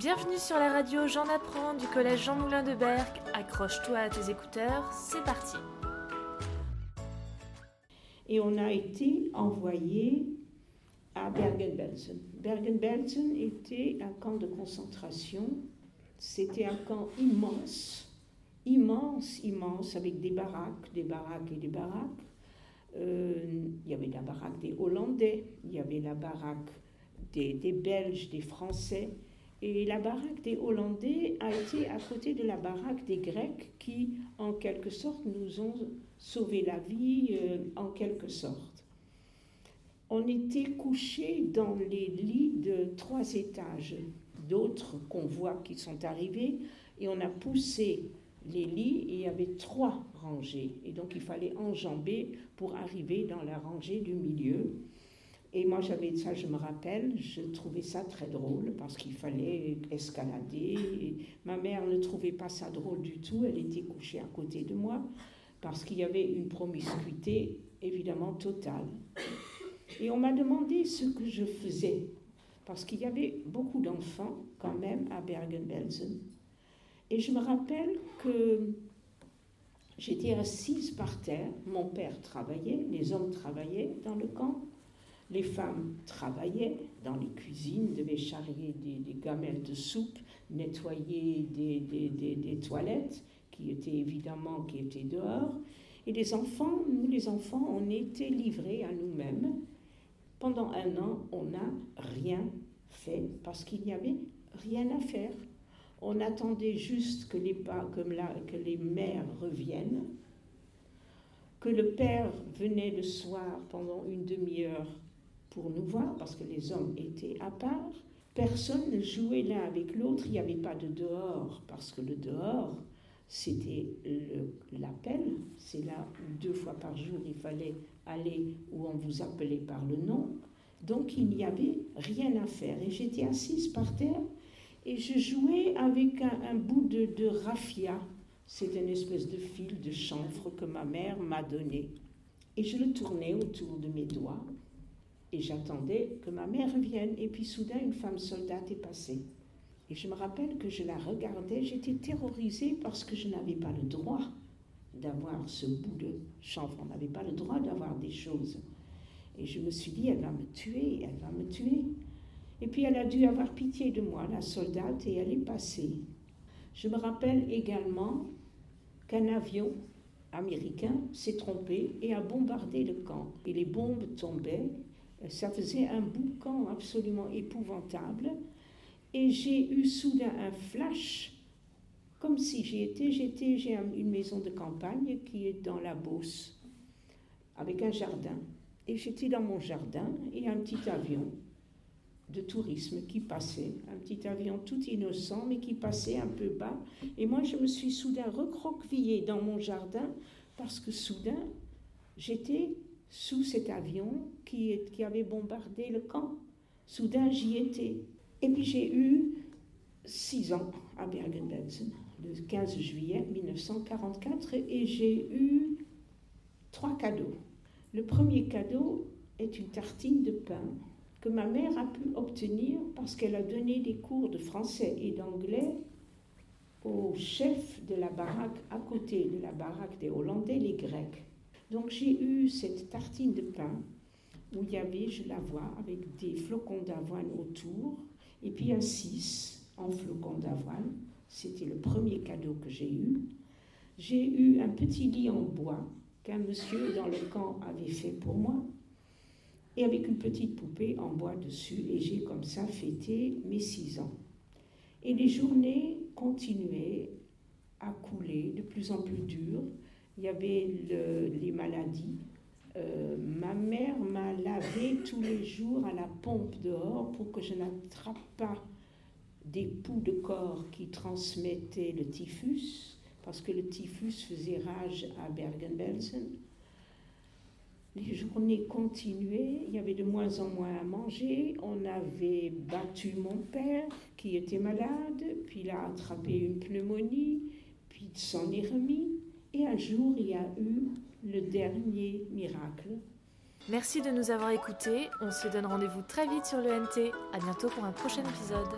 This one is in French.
Bienvenue sur la radio J'en apprends du collège Jean Moulin de Berck. Accroche-toi à tes écouteurs, c'est parti. Et on a été envoyé à Bergen-Belsen. Bergen-Belsen était un camp de concentration. C'était un camp immense, immense, immense, avec des baraques, des baraques et des baraques. Euh, il y avait la baraque des Hollandais, il y avait la baraque des, des Belges, des Français. Et la baraque des Hollandais a été à côté de la baraque des Grecs qui, en quelque sorte, nous ont sauvé la vie, euh, en quelque sorte. On était couchés dans les lits de trois étages. D'autres convois qui sont arrivés et on a poussé les lits et il y avait trois rangées. Et donc il fallait enjamber pour arriver dans la rangée du milieu. Et moi, j'avais ça, je me rappelle, je trouvais ça très drôle parce qu'il fallait escalader. ma mère ne trouvait pas ça drôle du tout, elle était couchée à côté de moi parce qu'il y avait une promiscuité évidemment totale. Et on m'a demandé ce que je faisais parce qu'il y avait beaucoup d'enfants quand même à Bergen-Belsen. Et je me rappelle que j'étais assise par terre, mon père travaillait, les hommes travaillaient dans le camp. Les femmes travaillaient dans les cuisines, devaient charrier des, gamelles de soupe, nettoyer des, des, toilettes qui étaient évidemment qui étaient dehors. Et les enfants, nous les enfants, on était livrés à nous-mêmes. Pendant un an, on n'a rien fait parce qu'il n'y avait rien à faire. On attendait juste que les, là, que les mères reviennent, que le père venait le soir pendant une demi-heure pour nous voir, parce que les hommes étaient à part. Personne ne jouait l'un avec l'autre, il n'y avait pas de dehors, parce que le dehors, c'était l'appel. C'est là où deux fois par jour il fallait aller où on vous appelait par le nom. Donc il n'y avait rien à faire. Et j'étais assise par terre et je jouais avec un, bout de, de raffia. C'est une espèce de fil de chanvre que ma mère m'a donné. Et je le tournais autour de mes doigts. Et j'attendais que ma mère revienne. Et puis soudain, une femme soldate est passée. Et je me rappelle que je la regardais. J'étais terrorisée parce que je n'avais pas le droit d'avoir ce bout de chanvre. On n'avait pas le droit d'avoir des choses. Et je me suis dit, elle va me tuer, elle va me tuer. Et puis elle a dû avoir pitié de moi, la soldate, et elle est passée. Je me rappelle également qu'un avion américain s'est trompé et a bombardé le camp. Et les bombes tombaient ça faisait un boucan absolument épouvantable. Et j'ai eu soudain un flash, comme si j'y étais. J'étais, j'ai une maison de campagne qui est dans la Beauce, avec un jardin. Et j'étais dans mon jardin et un petit avion de tourisme qui passait, un petit avion tout innocent, mais qui passait un peu bas. Et moi, je me suis soudain recroquevillée dans mon jardin parce que soudain, j'étais sous cet avion qui, avait bombardé le camp. Soudain, j'y étais. Et puis j'ai eu six ans à Bergen-Belsen, le 15 juillet 1944, et j'ai eu trois cadeaux. Le premier cadeau est une tartine de pain que ma mère a pu obtenir parce qu'elle a donné des cours de français et d'anglais au chef de la baraque à côté de la baraque des Hollandais, les Grecs. Donc j'ai eu cette tartine de pain où il y avait, je la vois, avec des flocons d'avoine autour, et puis un 6 en flocons d'avoine. C'était le premier cadeau que j'ai eu. J'ai eu un petit lit en bois qu'un monsieur dans le camp avait fait pour moi, et avec une petite poupée en bois dessus, et j'ai comme ça fêté mes six ans. Et les journées continuaient à couler de plus en plus dures il y avait les maladies. Euh, ma mère m'a lavé tous les jours à la pompe dehors pour que je n'attrape pas des poux de corps qui transmettaient le typhus, parce que le typhus faisait rage à Bergen-Belsen. Les journées continuaient, il y avait de moins en moins à manger. On avait battu mon père qui était malade, puis il a attrapé une pneumonie, puis il s'en est remis. Et un jour, il y a eu le dernier miracle. Merci de nous avoir écoutés. On se donne rendez-vous très vite sur le NT. À bientôt pour un prochain épisode.